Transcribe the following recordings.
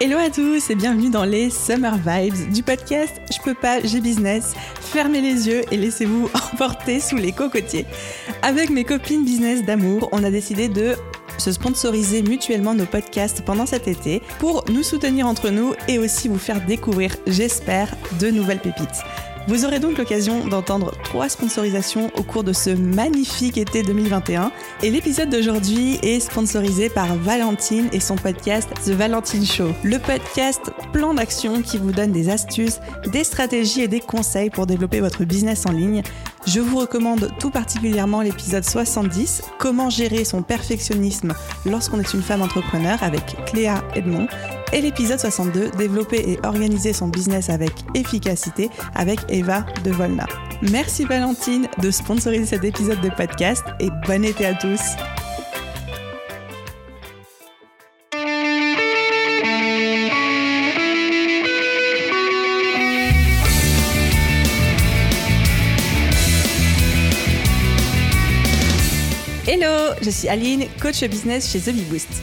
Hello à tous et bienvenue dans les Summer Vibes du podcast Je peux pas, j'ai business. Fermez les yeux et laissez-vous emporter sous les cocotiers. Avec mes copines business d'amour, on a décidé de se sponsoriser mutuellement nos podcasts pendant cet été pour nous soutenir entre nous et aussi vous faire découvrir, j'espère, de nouvelles pépites. Vous aurez donc l'occasion d'entendre trois sponsorisations au cours de ce magnifique été 2021. Et l'épisode d'aujourd'hui est sponsorisé par Valentine et son podcast The Valentine Show. Le podcast plan d'action qui vous donne des astuces, des stratégies et des conseils pour développer votre business en ligne. Je vous recommande tout particulièrement l'épisode 70, Comment gérer son perfectionnisme lorsqu'on est une femme entrepreneur avec Cléa Edmond et l'épisode 62, Développer et organiser son business avec efficacité avec Eva de Volna. Merci Valentine de sponsoriser cet épisode de podcast et bon été à tous. Hello, je suis Aline, coach business chez The Bee Boost.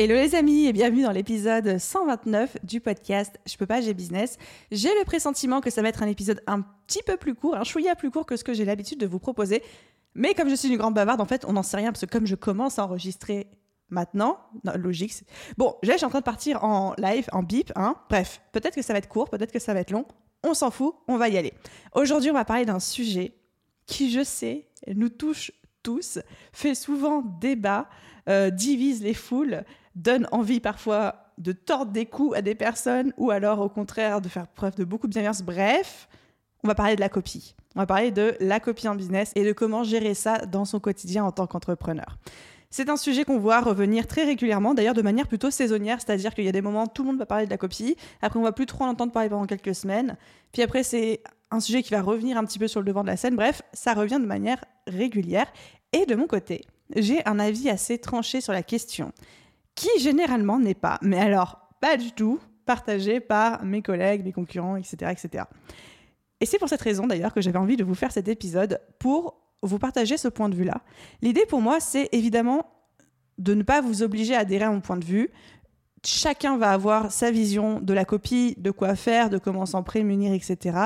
Hello les amis et bienvenue dans l'épisode 129 du podcast Je peux pas, j'ai business. J'ai le pressentiment que ça va être un épisode un petit peu plus court, un chouïa plus court que ce que j'ai l'habitude de vous proposer. Mais comme je suis une grande bavarde, en fait, on n'en sait rien parce que comme je commence à enregistrer maintenant, non, logique. Bon, là, je suis en train de partir en live, en bip, hein. Bref, peut-être que ça va être court, peut-être que ça va être long. On s'en fout, on va y aller. Aujourd'hui, on va parler d'un sujet qui, je sais, nous touche tous, fait souvent débat, euh, divise les foules, donne envie parfois de tordre des coups à des personnes ou alors au contraire de faire preuve de beaucoup de bienveillance. Bref, on va parler de la copie. On va parler de la copie en business et de comment gérer ça dans son quotidien en tant qu'entrepreneur. C'est un sujet qu'on voit revenir très régulièrement, d'ailleurs de manière plutôt saisonnière, c'est-à-dire qu'il y a des moments où tout le monde va parler de la copie, après on va plus trop en entendre parler pendant quelques semaines, puis après c'est un sujet qui va revenir un petit peu sur le devant de la scène, bref, ça revient de manière régulière. Et de mon côté, j'ai un avis assez tranché sur la question qui généralement n'est pas, mais alors pas du tout, partagé par mes collègues, mes concurrents, etc. etc. Et c'est pour cette raison d'ailleurs que j'avais envie de vous faire cet épisode pour vous partager ce point de vue-là. L'idée pour moi, c'est évidemment de ne pas vous obliger à adhérer à mon point de vue. Chacun va avoir sa vision de la copie, de quoi faire, de comment s'en prémunir, etc.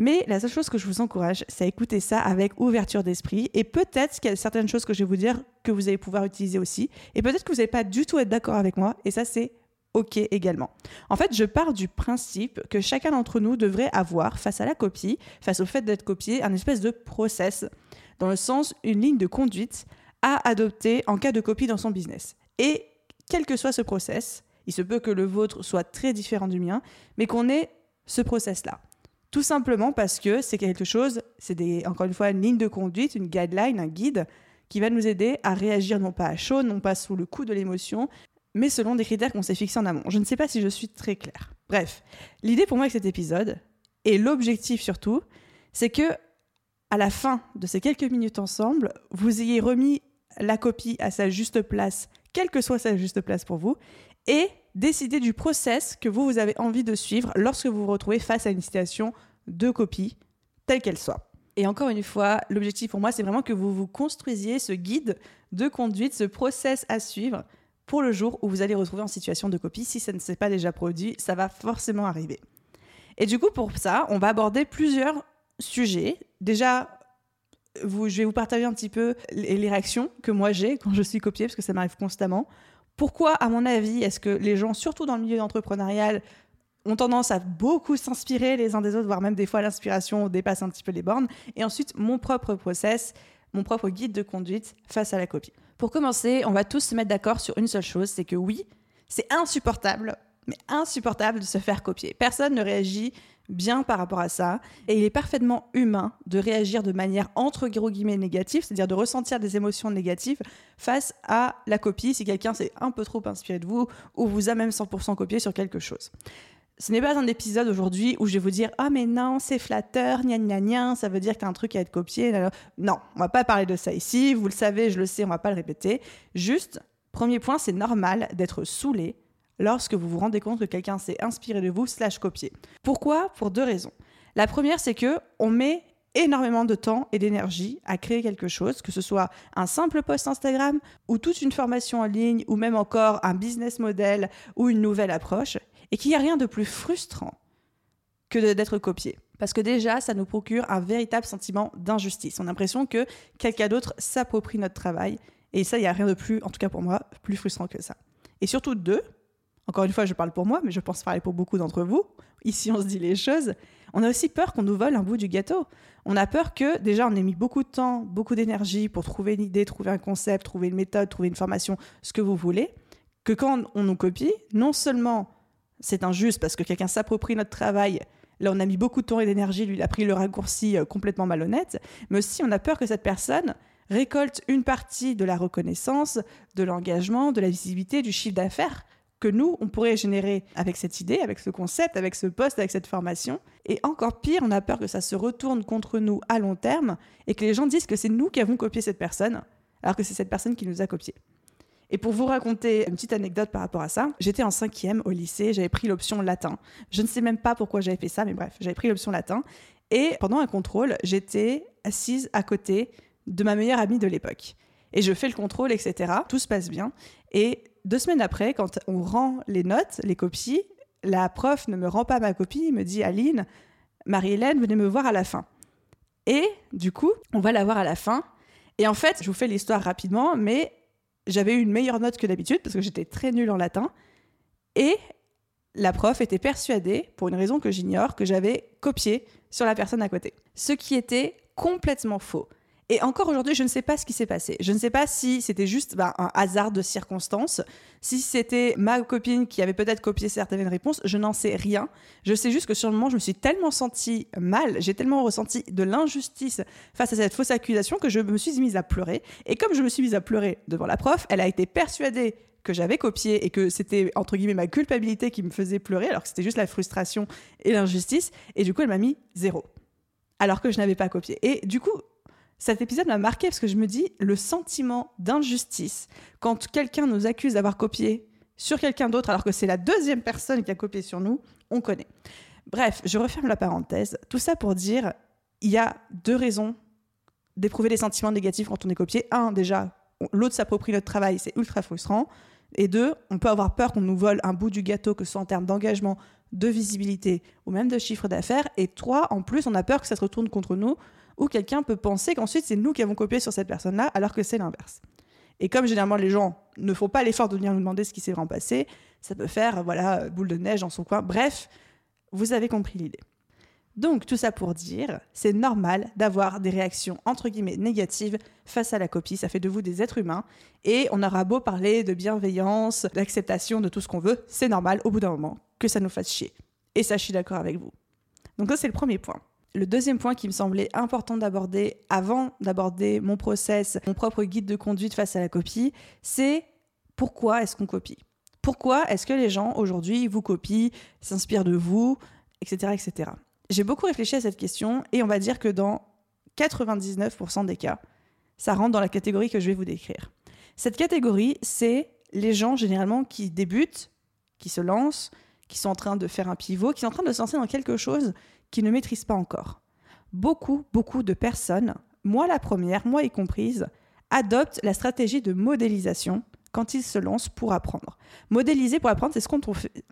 Mais la seule chose que je vous encourage, c'est à écouter ça avec ouverture d'esprit. Et peut-être qu'il y a certaines choses que je vais vous dire que vous allez pouvoir utiliser aussi. Et peut-être que vous n'allez pas du tout être d'accord avec moi. Et ça, c'est OK également. En fait, je pars du principe que chacun d'entre nous devrait avoir, face à la copie, face au fait d'être copié, un espèce de process, dans le sens une ligne de conduite à adopter en cas de copie dans son business. Et quel que soit ce process, il se peut que le vôtre soit très différent du mien, mais qu'on ait ce process-là. Tout simplement parce que c'est quelque chose, c'est encore une fois une ligne de conduite, une guideline, un guide qui va nous aider à réagir non pas à chaud, non pas sous le coup de l'émotion, mais selon des critères qu'on s'est fixés en amont. Je ne sais pas si je suis très claire. Bref, l'idée pour moi avec cet épisode, et l'objectif surtout, c'est que à la fin de ces quelques minutes ensemble, vous ayez remis la copie à sa juste place, quelle que soit sa juste place pour vous, et décider du process que vous, vous avez envie de suivre lorsque vous vous retrouvez face à une situation de copie, telle qu'elle soit. Et encore une fois, l'objectif pour moi, c'est vraiment que vous vous construisiez ce guide de conduite, ce process à suivre pour le jour où vous allez retrouver en situation de copie. Si ça ne s'est pas déjà produit, ça va forcément arriver. Et du coup, pour ça, on va aborder plusieurs sujets. Déjà, je vais vous partager un petit peu les réactions que moi j'ai quand je suis copiée, parce que ça m'arrive constamment. Pourquoi, à mon avis, est-ce que les gens, surtout dans le milieu entrepreneurial, ont tendance à beaucoup s'inspirer les uns des autres, voire même des fois l'inspiration dépasse un petit peu les bornes. Et ensuite, mon propre process, mon propre guide de conduite face à la copie. Pour commencer, on va tous se mettre d'accord sur une seule chose, c'est que oui, c'est insupportable, mais insupportable de se faire copier. Personne ne réagit bien par rapport à ça. Et il est parfaitement humain de réagir de manière entre guillemets négative, c'est-à-dire de ressentir des émotions négatives face à la copie si quelqu'un s'est un peu trop inspiré de vous ou vous a même 100% copié sur quelque chose. Ce n'est pas un épisode aujourd'hui où je vais vous dire Ah, mais non, c'est flatteur, gna gna gna, ça veut dire que tu as un truc à être copié. Non, on va pas parler de ça ici. Vous le savez, je le sais, on va pas le répéter. Juste, premier point, c'est normal d'être saoulé lorsque vous vous rendez compte que quelqu'un s'est inspiré de vous slash copié. Pourquoi? Pour deux raisons. La première, c'est que on met énormément de temps et d'énergie à créer quelque chose, que ce soit un simple post Instagram ou toute une formation en ligne ou même encore un business model ou une nouvelle approche, et qu'il n'y a rien de plus frustrant que d'être copié. Parce que déjà, ça nous procure un véritable sentiment d'injustice. On a l'impression que quelqu'un d'autre s'approprie notre travail. Et ça, il n'y a rien de plus, en tout cas pour moi, plus frustrant que ça. Et surtout, deux, encore une fois, je parle pour moi, mais je pense parler pour beaucoup d'entre vous. Ici, on se dit les choses. On a aussi peur qu'on nous vole un bout du gâteau. On a peur que, déjà, on ait mis beaucoup de temps, beaucoup d'énergie pour trouver une idée, trouver un concept, trouver une méthode, trouver une formation, ce que vous voulez, que quand on nous copie, non seulement c'est injuste parce que quelqu'un s'approprie notre travail, là on a mis beaucoup de temps et d'énergie, lui il a pris le raccourci euh, complètement malhonnête, mais aussi on a peur que cette personne récolte une partie de la reconnaissance, de l'engagement, de la visibilité, du chiffre d'affaires que nous, on pourrait générer avec cette idée, avec ce concept, avec ce poste, avec cette formation. Et encore pire, on a peur que ça se retourne contre nous à long terme et que les gens disent que c'est nous qui avons copié cette personne, alors que c'est cette personne qui nous a copié. Et pour vous raconter une petite anecdote par rapport à ça, j'étais en cinquième au lycée, j'avais pris l'option latin. Je ne sais même pas pourquoi j'avais fait ça, mais bref, j'avais pris l'option latin. Et pendant un contrôle, j'étais assise à côté de ma meilleure amie de l'époque. Et je fais le contrôle, etc. Tout se passe bien. Et deux semaines après, quand on rend les notes, les copies, la prof ne me rend pas ma copie, me dit Aline, Marie-Hélène, venez me voir à la fin. Et du coup, on va la voir à la fin. Et en fait, je vous fais l'histoire rapidement, mais j'avais eu une meilleure note que d'habitude parce que j'étais très nulle en latin. Et la prof était persuadée, pour une raison que j'ignore, que j'avais copié sur la personne à côté. Ce qui était complètement faux. Et encore aujourd'hui, je ne sais pas ce qui s'est passé. Je ne sais pas si c'était juste bah, un hasard de circonstances, si c'était ma copine qui avait peut-être copié certaines réponses, je n'en sais rien. Je sais juste que sur le moment, je me suis tellement sentie mal, j'ai tellement ressenti de l'injustice face à cette fausse accusation que je me suis mise à pleurer. Et comme je me suis mise à pleurer devant la prof, elle a été persuadée que j'avais copié et que c'était entre guillemets ma culpabilité qui me faisait pleurer alors que c'était juste la frustration et l'injustice et du coup elle m'a mis zéro alors que je n'avais pas copié et du coup cet épisode m'a marqué parce que je me dis le sentiment d'injustice quand quelqu'un nous accuse d'avoir copié sur quelqu'un d'autre alors que c'est la deuxième personne qui a copié sur nous, on connaît. Bref, je referme la parenthèse. Tout ça pour dire, il y a deux raisons d'éprouver des sentiments négatifs quand on est copié. Un, déjà, l'autre s'approprie notre travail, c'est ultra frustrant. Et deux, on peut avoir peur qu'on nous vole un bout du gâteau, que ce soit en termes d'engagement, de visibilité ou même de chiffre d'affaires. Et trois, en plus, on a peur que ça se retourne contre nous ou quelqu'un peut penser qu'ensuite c'est nous qui avons copié sur cette personne-là, alors que c'est l'inverse. Et comme généralement les gens ne font pas l'effort de venir nous demander ce qui s'est vraiment passé, ça peut faire voilà boule de neige dans son coin. Bref, vous avez compris l'idée. Donc tout ça pour dire, c'est normal d'avoir des réactions entre guillemets négatives face à la copie, ça fait de vous des êtres humains et on aura beau parler de bienveillance, d'acceptation, de tout ce qu'on veut, c'est normal au bout d'un moment que ça nous fasse chier. Et ça je suis d'accord avec vous. Donc ça c'est le premier point. Le deuxième point qui me semblait important d'aborder avant d'aborder mon process, mon propre guide de conduite face à la copie, c'est pourquoi est-ce qu'on copie? Pourquoi est-ce que les gens aujourd'hui vous copient, s'inspirent de vous, etc. etc. J'ai beaucoup réfléchi à cette question et on va dire que dans 99% des cas, ça rentre dans la catégorie que je vais vous décrire. Cette catégorie, c'est les gens généralement qui débutent, qui se lancent, qui sont en train de faire un pivot, qui sont en train de se lancer dans quelque chose qui ne maîtrisent pas encore. Beaucoup, beaucoup de personnes, moi la première, moi y comprise, adoptent la stratégie de modélisation quand ils se lancent pour apprendre. Modéliser pour apprendre, c'est ce qu'on fait.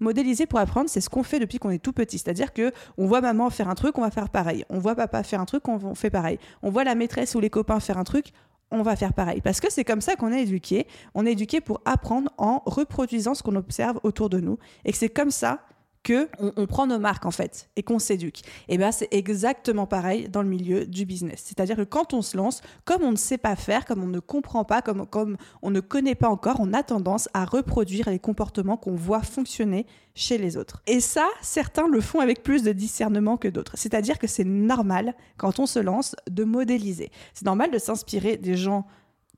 Modéliser pour apprendre, c'est ce qu'on fait depuis qu'on est tout petit. C'est-à-dire que on voit maman faire un truc, on va faire pareil. On voit papa faire un truc, on fait pareil. On voit la maîtresse ou les copains faire un truc, on va faire pareil. Parce que c'est comme ça qu'on est éduqué. On est éduqué pour apprendre en reproduisant ce qu'on observe autour de nous. Et c'est comme ça que on, prend nos marques en fait et qu'on s'éduque. Et bien c'est exactement pareil dans le milieu du business. C'est-à-dire que quand on se lance, comme on ne sait pas faire, comme on ne comprend pas, comme, comme on ne connaît pas encore, on a tendance à reproduire les comportements qu'on voit fonctionner chez les autres. Et ça, certains le font avec plus de discernement que d'autres. C'est-à-dire que c'est normal quand on se lance de modéliser. C'est normal de s'inspirer des gens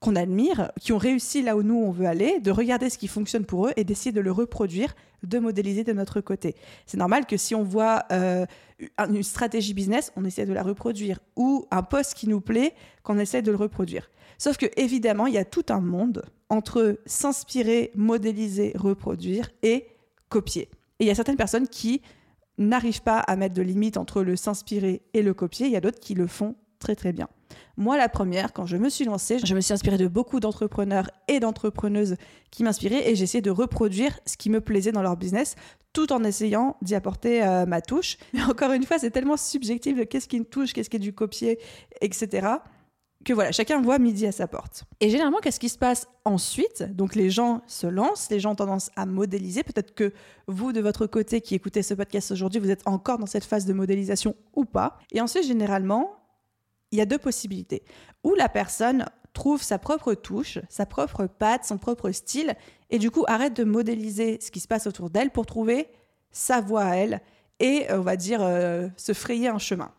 qu'on admire, qui ont réussi là où nous on veut aller, de regarder ce qui fonctionne pour eux et d'essayer de le reproduire, de modéliser de notre côté. C'est normal que si on voit euh, une stratégie business, on essaie de la reproduire, ou un poste qui nous plaît, qu'on essaie de le reproduire. Sauf que évidemment, il y a tout un monde entre s'inspirer, modéliser, reproduire et copier. Et il y a certaines personnes qui n'arrivent pas à mettre de limite entre le s'inspirer et le copier. Il y a d'autres qui le font très très bien. Moi, la première, quand je me suis lancée, je me suis inspirée de beaucoup d'entrepreneurs et d'entrepreneuses qui m'inspiraient et j'ai essayé de reproduire ce qui me plaisait dans leur business tout en essayant d'y apporter euh, ma touche. Mais encore une fois, c'est tellement subjectif de qu'est-ce qui une touche, qu'est-ce qui est du copier, etc que voilà, chacun voit midi à sa porte. Et généralement, qu'est-ce qui se passe ensuite? Donc les gens se lancent, les gens ont tendance à modéliser. Peut-être que vous, de votre côté, qui écoutez ce podcast aujourd'hui, vous êtes encore dans cette phase de modélisation ou pas? Et ensuite, généralement, il y a deux possibilités. Ou la personne trouve sa propre touche, sa propre patte, son propre style, et du coup arrête de modéliser ce qui se passe autour d'elle pour trouver sa voie à elle et, on va dire, euh, se frayer un chemin.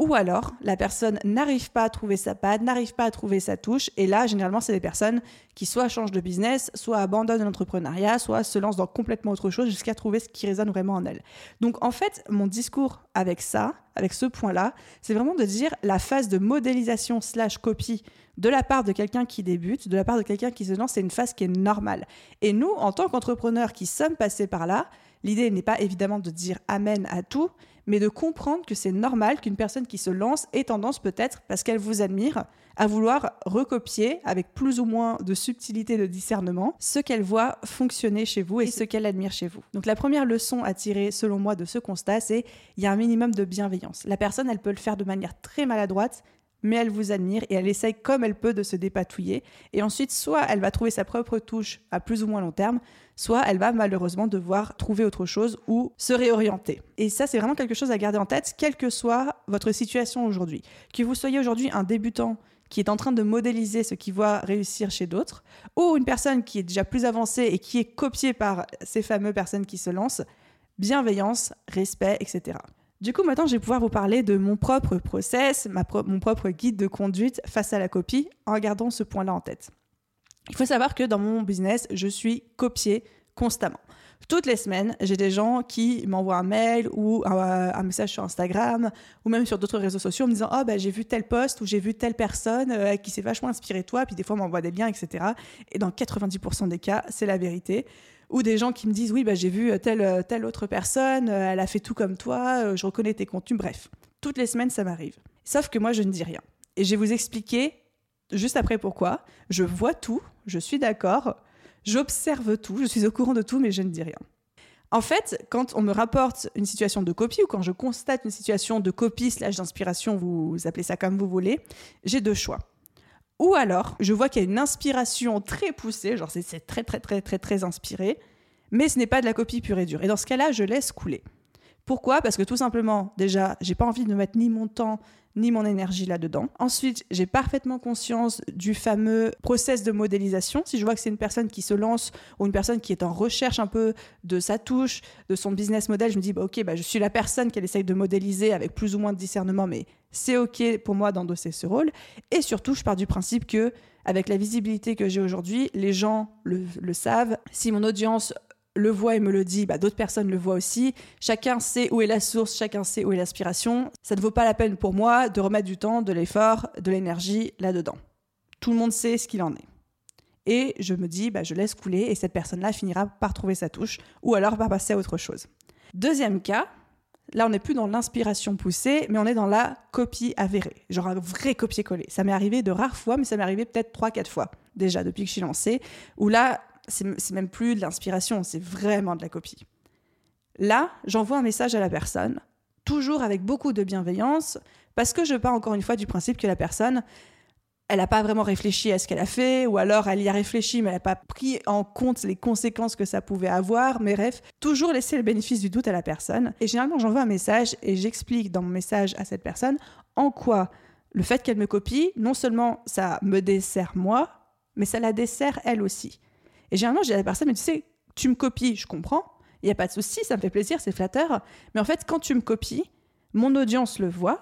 Ou alors, la personne n'arrive pas à trouver sa patte, n'arrive pas à trouver sa touche. Et là, généralement, c'est des personnes qui soit changent de business, soit abandonnent l'entrepreneuriat, soit se lancent dans complètement autre chose jusqu'à trouver ce qui résonne vraiment en elles. Donc, en fait, mon discours avec ça, avec ce point-là, c'est vraiment de dire la phase de modélisation slash copie de la part de quelqu'un qui débute, de la part de quelqu'un qui se lance, c'est une phase qui est normale. Et nous, en tant qu'entrepreneurs qui sommes passés par là, l'idée n'est pas évidemment de dire amen à tout, mais de comprendre que c'est normal qu'une personne qui se lance ait tendance peut-être, parce qu'elle vous admire, à vouloir recopier avec plus ou moins de subtilité de discernement ce qu'elle voit fonctionner chez vous et ce qu'elle admire chez vous. Donc la première leçon à tirer selon moi de ce constat, c'est il y a un minimum de bienveillance. La personne, elle peut le faire de manière très maladroite, mais elle vous admire et elle essaye comme elle peut de se dépatouiller. Et ensuite, soit elle va trouver sa propre touche à plus ou moins long terme, soit elle va malheureusement devoir trouver autre chose ou se réorienter. Et ça, c'est vraiment quelque chose à garder en tête, quelle que soit votre situation aujourd'hui. Que vous soyez aujourd'hui un débutant qui est en train de modéliser ce qu'il voit réussir chez d'autres, ou une personne qui est déjà plus avancée et qui est copiée par ces fameuses personnes qui se lancent, bienveillance, respect, etc. Du coup, maintenant, je vais pouvoir vous parler de mon propre process, mon propre guide de conduite face à la copie, en gardant ce point-là en tête. Il faut savoir que dans mon business, je suis copiée constamment. Toutes les semaines, j'ai des gens qui m'envoient un mail ou un, message sur Instagram ou même sur d'autres réseaux sociaux en me disant Oh, ben, j'ai vu tel post ou j'ai vu telle personne euh, qui s'est vachement inspirée de toi. Puis des fois, m'envoie des liens, etc. Et dans 90% des cas, c'est la vérité ou des gens qui me disent oui bah j'ai vu telle telle autre personne euh, elle a fait tout comme toi euh, je reconnais tes contenus. Bref toutes les semaines ça m'arrive. Sauf que moi je ne dis rien. Et je vais vous expliquer juste après pourquoi. Je vois tout je suis d'accord j'observe tout je suis au courant de tout mais je ne dis rien. En fait, quand on me rapporte une situation de copie ou quand je constate une situation de copie slash d'inspiration, vous appelez ça comme vous voulez, j'ai deux choix. Ou alors, je vois qu'il y a une inspiration très poussée, genre c'est très très très très très inspiré, mais ce n'est pas de la copie pure et dure. Et dans ce cas-là, je laisse couler. Pourquoi? Parce que tout simplement, déjà, j'ai pas envie de mettre ni mon temps ni mon énergie là-dedans. Ensuite, j'ai parfaitement conscience du fameux process de modélisation. Si je vois que c'est une personne qui se lance ou une personne qui est en recherche un peu de sa touche, de son business model, je me dis, bah, ok, bah, je suis la personne qu'elle essaye de modéliser avec plus ou moins de discernement, mais c'est ok pour moi d'endosser ce rôle. Et surtout, je pars du principe que avec la visibilité que j'ai aujourd'hui, les gens le, le savent. Si mon audience le voit et me le dit, bah, d'autres personnes le voient aussi. Chacun sait où est la source, chacun sait où est l'aspiration. Ça ne vaut pas la peine pour moi de remettre du temps, de l'effort, de l'énergie là-dedans. Tout le monde sait ce qu'il en est. Et je me dis, bah, je laisse couler et cette personne-là finira par trouver sa touche ou alors par passer à autre chose. Deuxième cas, là on n'est plus dans l'inspiration poussée, mais on est dans la copie avérée, genre un vrai copier-coller. Ça m'est arrivé de rares fois, mais ça m'est arrivé peut-être 3-4 fois déjà depuis que je suis lancée, où là c'est même plus de l'inspiration, c'est vraiment de la copie. Là, j'envoie un message à la personne, toujours avec beaucoup de bienveillance, parce que je pars encore une fois du principe que la personne, elle n'a pas vraiment réfléchi à ce qu'elle a fait, ou alors elle y a réfléchi, mais elle n'a pas pris en compte les conséquences que ça pouvait avoir. Mais bref, toujours laisser le bénéfice du doute à la personne. Et généralement, j'envoie un message et j'explique dans mon message à cette personne en quoi le fait qu'elle me copie, non seulement ça me dessert moi, mais ça la dessert elle aussi. Et généralement, j'ai la personne, mais tu sais, tu me copies, je comprends, il n'y a pas de souci, ça me fait plaisir, c'est flatteur. Mais en fait, quand tu me copies, mon audience le voit.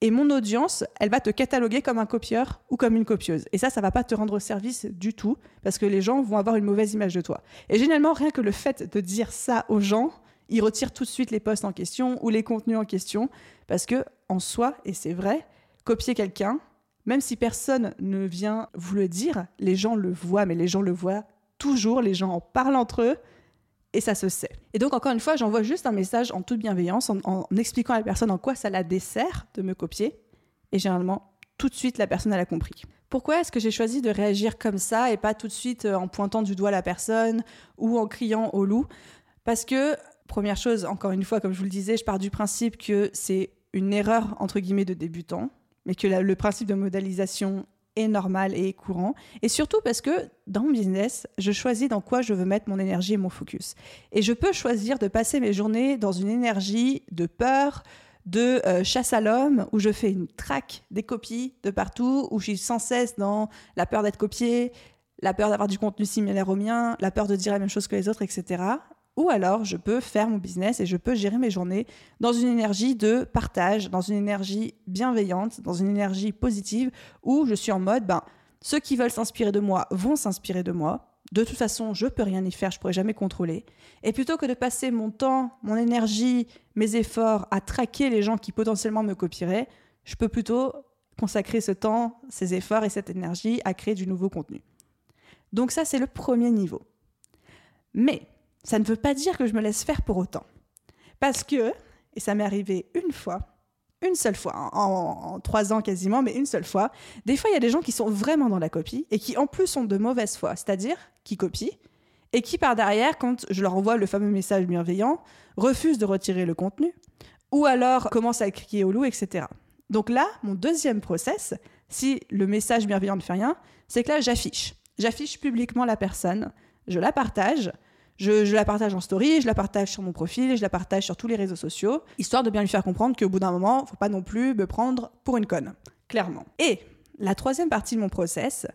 Et mon audience, elle va te cataloguer comme un copieur ou comme une copieuse. Et ça, ça va pas te rendre service du tout parce que les gens vont avoir une mauvaise image de toi. Et généralement, rien que le fait de dire ça aux gens, ils retirent tout de suite les posts en question ou les contenus en question parce que en soi, et c'est vrai, copier quelqu'un, même si personne ne vient vous le dire, les gens le voient, mais les gens le voient toujours, les gens en parlent entre eux et ça se sait. Et donc, encore une fois, j'envoie juste un message en toute bienveillance, en, expliquant à la personne en quoi ça la dessert de me copier. Et généralement, tout de suite, la personne, elle a compris. Pourquoi est-ce que j'ai choisi de réagir comme ça et pas tout de suite euh, en pointant du doigt la personne ou en criant au loup? Parce que, première chose, encore une fois, comme je vous le disais, je pars du principe que c'est une erreur, entre guillemets, de débutant, mais que le principe de modélisation est normal et courant. Et surtout parce que dans mon business, je choisis dans quoi je veux mettre mon énergie et mon focus. Et je peux choisir de passer mes journées dans une énergie de peur, de euh, chasse à l'homme, où je fais une traque des copies de partout, où je suis sans cesse dans la peur d'être copié, la peur d'avoir du contenu similaire au mien, la peur de dire la même chose que les autres, etc. Ou alors, je peux faire mon business et je peux gérer mes journées dans une énergie de partage, dans une énergie bienveillante, dans une énergie positive, où je suis en mode, ben, ceux qui veulent s'inspirer de moi vont s'inspirer de moi. De toute façon, je peux rien y faire, je pourrais jamais contrôler. Et plutôt que de passer mon temps, mon énergie, mes efforts à traquer les gens qui potentiellement me copieraient, je peux plutôt consacrer ce temps, ces efforts et cette énergie à créer du nouveau contenu. Donc ça, c'est le premier niveau. Mais ça ne veut pas dire que je me laisse faire pour autant. Parce que, et ça m'est arrivé une fois, une seule fois, en, trois ans quasiment, mais une seule fois, des fois il y a des gens qui sont vraiment dans la copie et qui en plus sont de mauvaise foi, c'est-à-dire qui copient et qui par derrière, quand je leur envoie le fameux message bienveillant, refusent de retirer le contenu ou alors commencent à crier au loup, etc. Donc là, mon deuxième process, si le message bienveillant ne fait rien, c'est que là j'affiche. J'affiche publiquement la personne, je la partage, je, la partage en story, je la partage sur mon profil, je la partage sur tous les réseaux sociaux, histoire de bien lui faire comprendre qu'au bout d'un moment, faut pas non plus me prendre pour une conne, clairement. Et la troisième partie de mon process,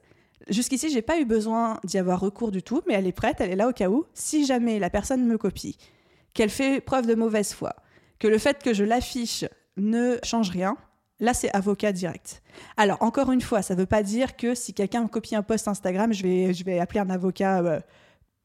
jusqu'ici, j'ai pas eu besoin d'y avoir recours du tout, mais elle est prête, elle est là au cas où, si jamais la personne me copie, qu'elle fait preuve de mauvaise foi, que le fait que je l'affiche ne change rien, Là, c'est avocat direct. Alors, encore une fois, ça ne veut pas dire que si quelqu'un copie un post Instagram, je vais, je vais appeler un avocat euh,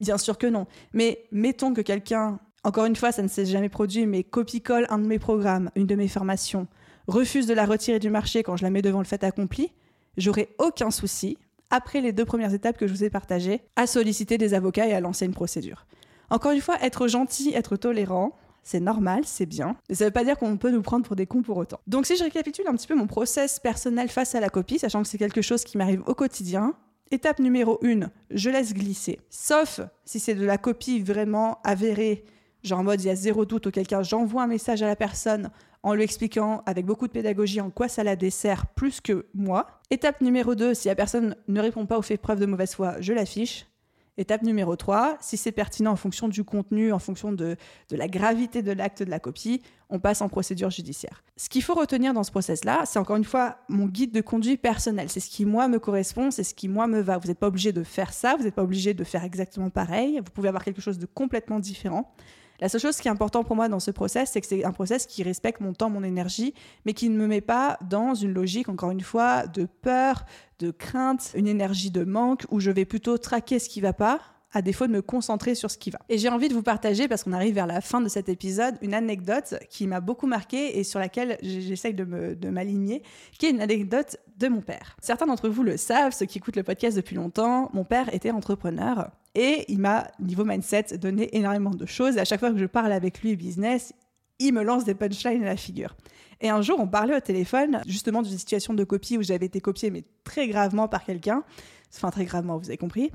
Bien sûr que non. Mais mettons que quelqu'un, encore une fois, ça ne s'est jamais produit, mais copie-colle un de mes programmes, une de mes formations, refuse de la retirer du marché quand je la mets devant le fait accompli, j'aurai aucun souci, après les deux premières étapes que je vous ai partagées, à solliciter des avocats et à lancer une procédure. Encore une fois, être gentil, être tolérant, c'est normal, c'est bien. Mais ça ne veut pas dire qu'on peut nous prendre pour des cons pour autant. Donc si je récapitule un petit peu mon process personnel face à la copie, sachant que c'est quelque chose qui m'arrive au quotidien, Étape numéro 1, je laisse glisser. Sauf si c'est de la copie vraiment avérée, genre en mode il y a zéro doute, auquel cas j'envoie un message à la personne en lui expliquant avec beaucoup de pédagogie en quoi ça la dessert plus que moi. Étape numéro 2, si la personne ne répond pas ou fait preuve de mauvaise foi, je l'affiche. Étape numéro 3, si c'est pertinent en fonction du contenu, en fonction de, la gravité de l'acte de la copie, on passe en procédure judiciaire. Ce qu'il faut retenir dans ce process-là, c'est encore une fois mon guide de conduite personnel. C'est ce qui, moi, me correspond, c'est ce qui, moi, me va. Vous n'êtes pas obligé de faire ça, vous n'êtes pas obligé de faire exactement pareil, vous pouvez avoir quelque chose de complètement différent. La seule chose qui est importante pour moi dans ce process, c'est que c'est un process qui respecte mon temps, mon énergie, mais qui ne me met pas dans une logique, encore une fois, de peur, de crainte, une énergie de manque, où je vais plutôt traquer ce qui va pas, à défaut de me concentrer sur ce qui va. Et j'ai envie de vous partager, parce qu'on arrive vers la fin de cet épisode, une anecdote qui m'a beaucoup marqué et sur laquelle j'essaye de m'aligner, qui est une anecdote de mon père. Certains d'entre vous le savent, ceux qui écoutent le podcast depuis longtemps, mon père était entrepreneur et il m'a, niveau mindset, donné énormément de choses. Et à chaque fois que je parle avec lui business, il me lance des punchlines à la figure. Et un jour, on parlait au téléphone justement d'une situation de copie où j'avais été copiée, mais très gravement par quelqu'un. Enfin, très gravement, vous avez compris.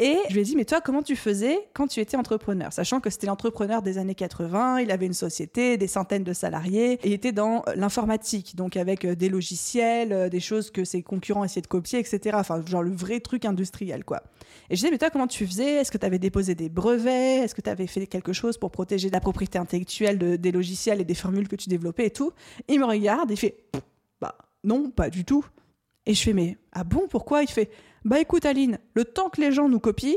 Et je lui ai dit, mais toi, comment tu faisais quand tu étais entrepreneur? Sachant que c'était l'entrepreneur des années 80, il avait une société, des centaines de salariés, et il était dans euh, l'informatique, donc avec euh, des logiciels, euh, des choses que ses concurrents essayaient de copier, etc. Enfin, genre le vrai truc industriel, quoi. Et je lui ai dit, mais toi, comment tu faisais? Est-ce que tu avais déposé des brevets? Est-ce que tu avais fait quelque chose pour protéger la propriété intellectuelle des logiciels et des formules que tu développais et tout? Il me regarde, il fait, bah non, pas du tout. Et je fais, mais ah bon, pourquoi? Il fait, bah écoute Aline, le temps que les gens nous copient,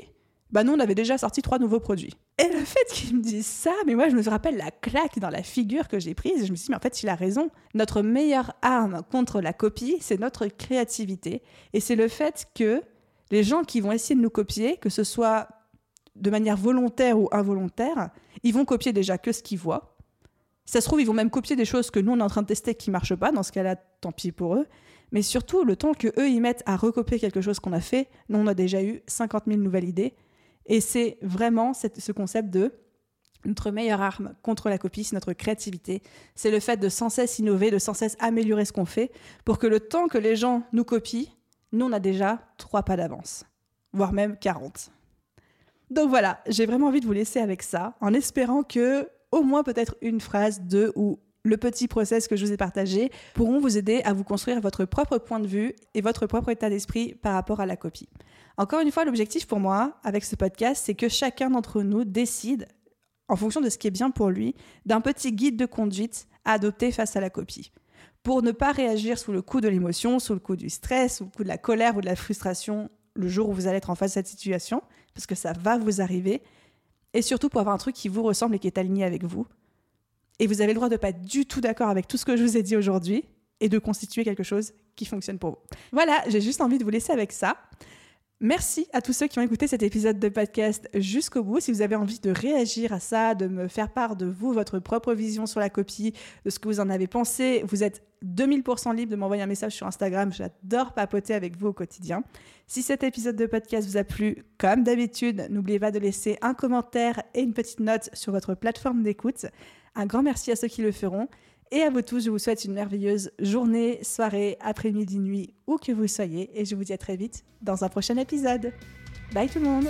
bah nous on avait déjà sorti trois nouveaux produits. Et le fait qu'il me dise ça, mais moi je me rappelle la claque dans la figure que j'ai prise je me suis dit mais en fait il a raison. Notre meilleure arme contre la copie, c'est notre créativité et c'est le fait que les gens qui vont essayer de nous copier, que ce soit de manière volontaire ou involontaire, ils vont copier déjà que ce qu'ils voient. ça se trouve, ils vont même copier des choses que nous on est en train de tester qui marchent pas. Dans ce cas-là, tant pis pour eux. Mais surtout, le temps que eux ils mettent à recopier quelque chose qu'on a fait, nous on a déjà eu 50 000 nouvelles idées et c'est vraiment ce concept de notre meilleure arme contre la copie, c'est notre créativité. C'est le fait de sans cesse innover, de sans cesse améliorer ce qu'on fait, pour que le temps que les gens nous copient, nous, on a déjà trois pas d'avance, voire même 40. Donc voilà, j'ai vraiment envie de vous laisser avec ça, en espérant que au moins peut-être une phrase, deux ou le petit process que je vous ai partagé pourront vous aider à vous construire votre propre point de vue et votre propre état d'esprit par rapport à la copie. Encore une fois, l'objectif pour moi avec ce podcast, c'est que chacun d'entre nous décide, en fonction de ce qui est bien pour lui, d'un petit guide de conduite à adopter face à la copie. Pour ne pas réagir sous le coup de l'émotion, sous le coup du stress, sous le coup de la colère ou de la frustration le jour où vous allez être en face de cette situation, parce que ça va vous arriver, et surtout pour avoir un truc qui vous ressemble et qui est aligné avec vous. Et vous avez le droit de ne pas du tout d'accord avec tout ce que je vous ai dit aujourd'hui et de constituer quelque chose qui fonctionne pour vous. Voilà, j'ai juste envie de vous laisser avec ça. Merci à tous ceux qui ont écouté cet épisode de podcast jusqu'au bout. Si vous avez envie de réagir à ça, de me faire part de vous, votre propre vision sur la copie, de ce que vous en avez pensé, vous êtes 2000% libre de m'envoyer un message sur Instagram. J'adore papoter avec vous au quotidien. Si cet épisode de podcast vous a plu, comme d'habitude, n'oubliez pas de laisser un commentaire et une petite note sur votre plateforme d'écoute. Un grand merci à ceux qui le feront. Et à vous tous, je vous souhaite une merveilleuse journée, soirée, après-midi, nuit, où que vous soyez. Et je vous dis à très vite dans un prochain épisode. Bye tout le monde